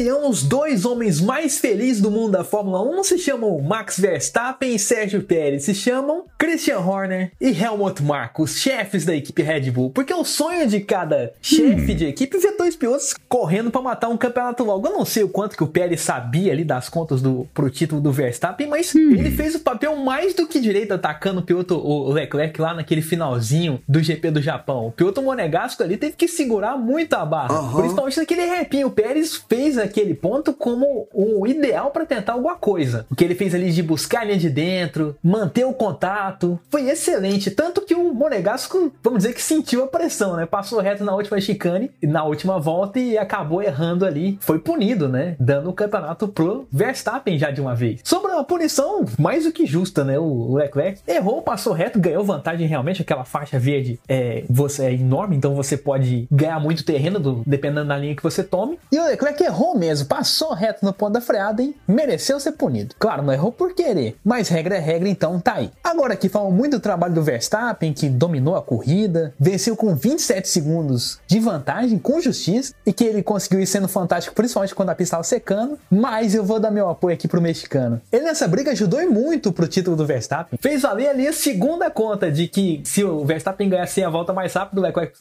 Opinião, os dois homens mais felizes do mundo da Fórmula 1 se chamam Max Verstappen e Sérgio Pérez, se chamam Christian Horner e Helmut Marko, os chefes da equipe Red Bull. Porque o sonho de cada chefe de equipe é ver dois pilotos correndo para matar um campeonato logo. Eu não sei o quanto que o Pérez sabia ali das contas do, pro título do Verstappen, mas ele fez o papel mais do que direito atacando o piloto o Leclerc lá naquele finalzinho do GP do Japão. O piloto monegasco ali teve que segurar muito a barra, Aham. principalmente naquele repinho. O Pérez fez aquele ponto como o ideal para tentar alguma coisa. O que ele fez ali de buscar a linha de dentro, manter o contato, foi excelente. Tanto que o Monegasco, vamos dizer que sentiu a pressão, né? Passou reto na última chicane, na última volta e acabou errando ali. Foi punido, né? Dando o campeonato pro Verstappen já de uma vez. Sobre uma punição mais do que justa, né? O Leclerc errou, passou reto, ganhou vantagem realmente. Aquela faixa verde é, você é enorme, então você pode ganhar muito terreno do- dependendo da linha que você tome. E o Leclerc errou mesmo, passou reto no ponto da freada e mereceu ser punido. Claro, não errou por querer, mas regra é regra, então tá aí. Agora aqui falam muito do trabalho do Verstappen, que dominou a corrida, venceu com 27 segundos de vantagem, com justiça, e que ele conseguiu ir sendo fantástico, principalmente quando a pista estava secando. Mas eu vou dar meu apoio aqui pro mexicano. Ele nessa briga ajudou muito pro título do Verstappen. Fez valer ali a segunda conta de que se o Verstappen ganhasse a volta mais rápido, o Leclerc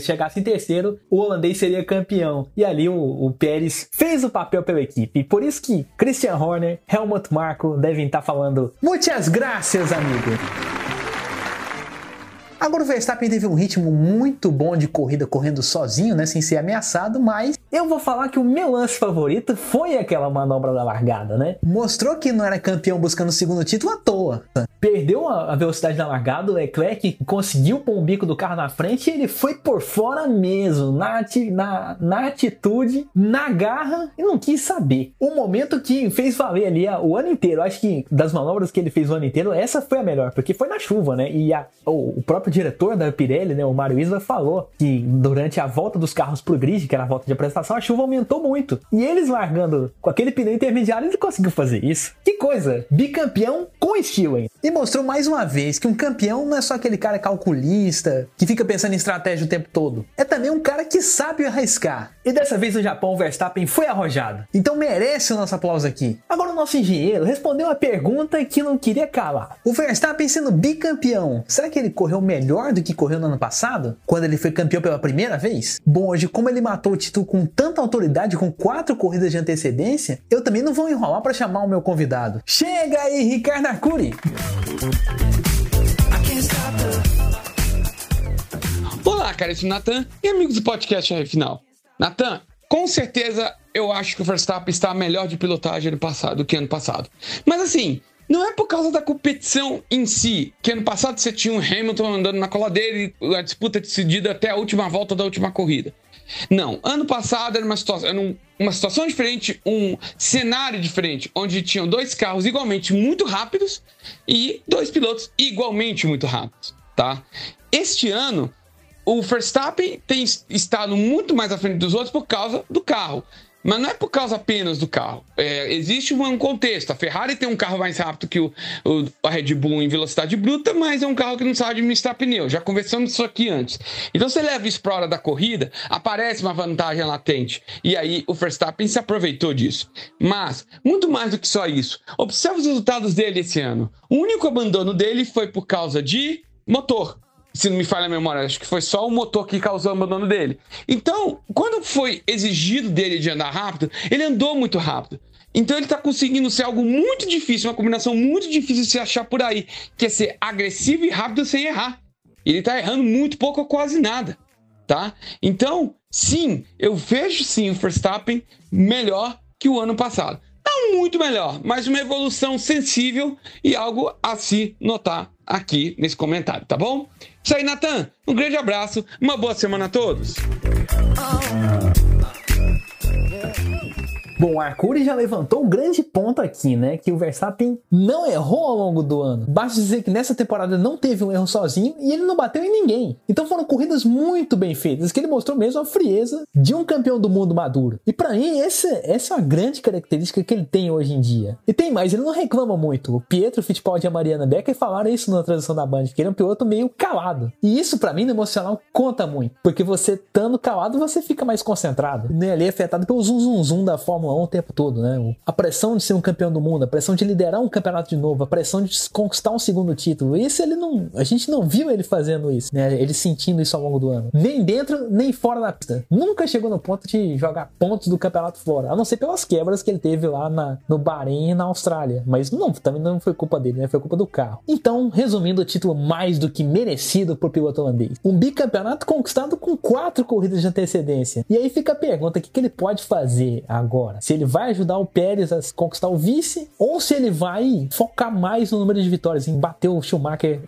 chegasse em terceiro, o holandês seria campeão. E ali o, o Pérez fez o papel pela equipe. Por isso que Christian Horner, Helmut Marko devem estar falando muitas graças, amigo. Agora o Verstappen teve um ritmo muito bom de corrida correndo sozinho, né, sem ser ameaçado, mas eu vou falar que o meu lance favorito foi aquela manobra da largada, né? Mostrou que não era campeão buscando o segundo título à toa. Perdeu a velocidade na largada, o Leclerc conseguiu pôr o bico do carro na frente e ele foi por fora mesmo, na, ati- na, na atitude, na garra e não quis saber. O momento que fez valer ali a- o ano inteiro, acho que das manobras que ele fez o ano inteiro, essa foi a melhor, porque foi na chuva, né? E a- o próprio diretor da Pirelli, né, o Mário Isla, falou que durante a volta dos carros pro grid, que era a volta de apresentação, a chuva aumentou muito. E eles largando com aquele pneu intermediário, ele conseguiu fazer isso. Que coisa! Bicampeão com estilo, hein? E mostrou mais uma vez que um campeão não é só aquele cara calculista, que fica pensando em estratégia o tempo todo. É também um cara que sabe arriscar. E dessa vez no Japão, o Verstappen foi arrojado. Então merece o nosso aplauso aqui. Agora o nosso engenheiro respondeu a pergunta que não queria calar. O Verstappen sendo bicampeão, será que ele correu melhor do que correu no ano passado? Quando ele foi campeão pela primeira vez? Bom, hoje, como ele matou o título com tanta autoridade, com quatro corridas de antecedência, eu também não vou enrolar para chamar o meu convidado. Chega aí, Ricardo Arcuri! Olá, caríssimo Natan e amigos do podcast R Final. Natan, com certeza eu acho que o Verstappen está melhor de pilotagem ano passado, do que ano passado. Mas assim, não é por causa da competição em si, que ano passado você tinha um Hamilton andando na cola dele a disputa decidida até a última volta da última corrida. Não, ano passado era uma situação, era um- uma situação diferente, um cenário diferente, onde tinham dois carros igualmente muito rápidos e dois pilotos igualmente muito rápidos, tá? Este ano, o Verstappen tem estado muito mais à frente dos outros por causa do carro. Mas não é por causa apenas do carro. É, existe um contexto. A Ferrari tem um carro mais rápido que o, o- a Red Bull em velocidade bruta, mas é um carro que não sabe administrar pneu. Já conversamos isso aqui antes. Então você leva isso para hora da corrida, aparece uma vantagem latente. E aí o Verstappen se aproveitou disso. Mas, muito mais do que só isso, observe os resultados dele esse ano. O único abandono dele foi por causa de motor se não me falha a memória, acho que foi só o motor que causou o abandono dele. Então, quando foi exigido dele de andar rápido, ele andou muito rápido. Então ele tá conseguindo ser algo muito difícil, uma combinação muito difícil de se achar por aí, que é ser agressivo e rápido sem errar. Ele tá errando muito pouco ou quase nada, tá? Então, sim, eu vejo sim o Verstappen melhor que o ano passado. Muito melhor, mas uma evolução sensível e algo a se notar aqui nesse comentário, tá bom? Isso aí, Natan. Um grande abraço, uma boa semana a todos. Bom, o Arcuri já levantou um grande ponto aqui, né? Que o Verstappen não errou ao longo do ano. Basta dizer que nessa temporada não teve um erro sozinho e ele não bateu em ninguém. Então foram corridas muito bem feitas, que ele mostrou mesmo a frieza de um campeão do mundo maduro. E para mim, essa, essa é uma grande característica que ele tem hoje em dia. E tem mais, ele não reclama muito. O Pietro Fittipaldi e a Mariana Becker falaram isso na transição da Band, que ele é um piloto meio calado. E isso para mim no emocional conta muito, porque você estando calado, você fica mais concentrado. Nem ali é afetado pelo zum zum zum da Fórmula 1 o tempo todo, né? A pressão de ser um campeão do mundo, a pressão de liderar um campeonato de novo, a pressão de conquistar um segundo título. Isso ele não, a gente não viu ele fazendo isso, né? Ele sentindo isso ao longo do ano. Nem dentro, nem fora da pista. Nunca chegou no ponto de jogar pontos do campeonato fora, a não ser pelas quebras que ele teve lá na, no Bahrein e na Austrália. Mas não, também não foi culpa dele, né? Foi culpa do carro. Então, resumindo, o título mais do que merecido por piloto holandês. Um bicampeonato conquistado com quatro corridas de antecedência. E aí fica a pergunta: o que, que ele pode fazer agora? Se ele vai ajudar o Pérez a conquistar o vice ou se ele vai focar mais no número de vitórias, em bater o Schumacher,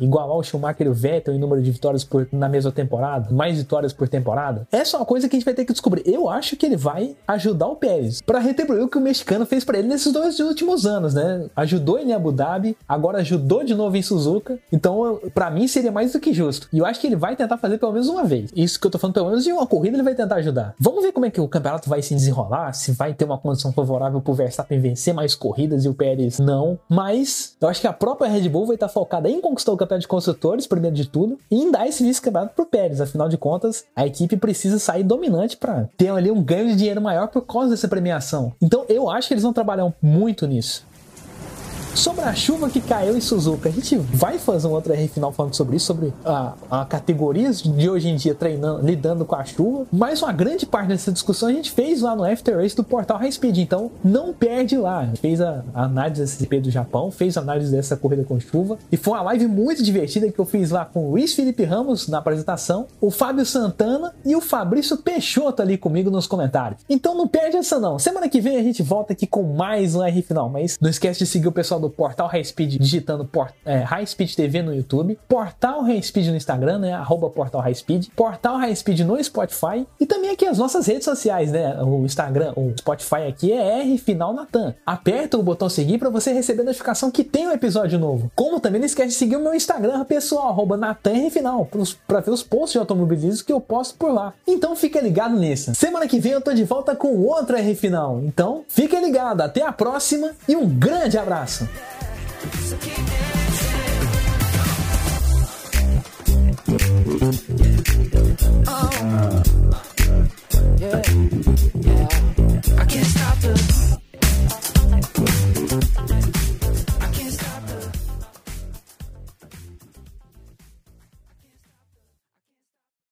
igualar o Schumacher e o Vettel em número de vitórias por, na mesma temporada, mais vitórias por temporada. Essa é uma coisa que a gente vai ter que descobrir. Eu acho que ele vai ajudar o Pérez para retribuir o que o mexicano fez para ele nesses dois últimos anos, né? Ajudou ele em Abu Dhabi, agora ajudou de novo em Suzuka. Então, para mim seria mais do que justo. E eu acho que ele vai tentar fazer pelo menos uma vez. Isso que eu tô falando, pelo menos em uma corrida ele vai tentar ajudar. Vamos ver como é que o campeonato vai se desenrolar, se vai ter uma condição favorável pro Verstappen vencer mais corridas e o Pérez não. Mas eu acho que a própria Red Bull vai estar focada em conquistar o campeonato de construtores, primeiro de tudo, e em dar esse vice-campeonato pro Pérez. Afinal de contas, a equipe precisa sair dominante para ter ali um ganho de dinheiro maior por causa dessa premiação. Então eu acho que eles vão trabalhar muito nisso. Sobre a chuva que caiu em Suzuka, a gente vai fazer um outro R final falando sobre isso, sobre a, a categorias de hoje em dia treinando, lidando com a chuva. Mas uma grande parte dessa discussão a gente fez lá no After Race do portal High Speed, então não perde lá. A gente fez a, a análise desse GP do Japão, fez a análise dessa corrida com chuva e foi uma live muito divertida que eu fiz lá com o Luiz Felipe Ramos na apresentação, o Fábio Santana e o Fabrício Peixoto ali comigo nos comentários. Então não perde essa não. Semana que vem a gente volta aqui com mais um R final, mas não esquece de seguir o pessoal do Portal High Speed digitando port, é, High Speed TV no YouTube, Portal High Speed no Instagram, né? Arroba Portal High Speed, Portal High Speed no Spotify e também aqui as nossas redes sociais, né? O Instagram, o Spotify aqui é R Final Natan. Aperta o botão seguir para você receber notificação que tem um episódio novo. Como também não esquece de seguir o meu Instagram pessoal, arroba Final, para ver os posts de automobilismo que eu posto por lá. Então fica ligado nisso. Semana que vem eu tô de volta com outro R Final. Então fique ligado, até a próxima e um grande abraço. So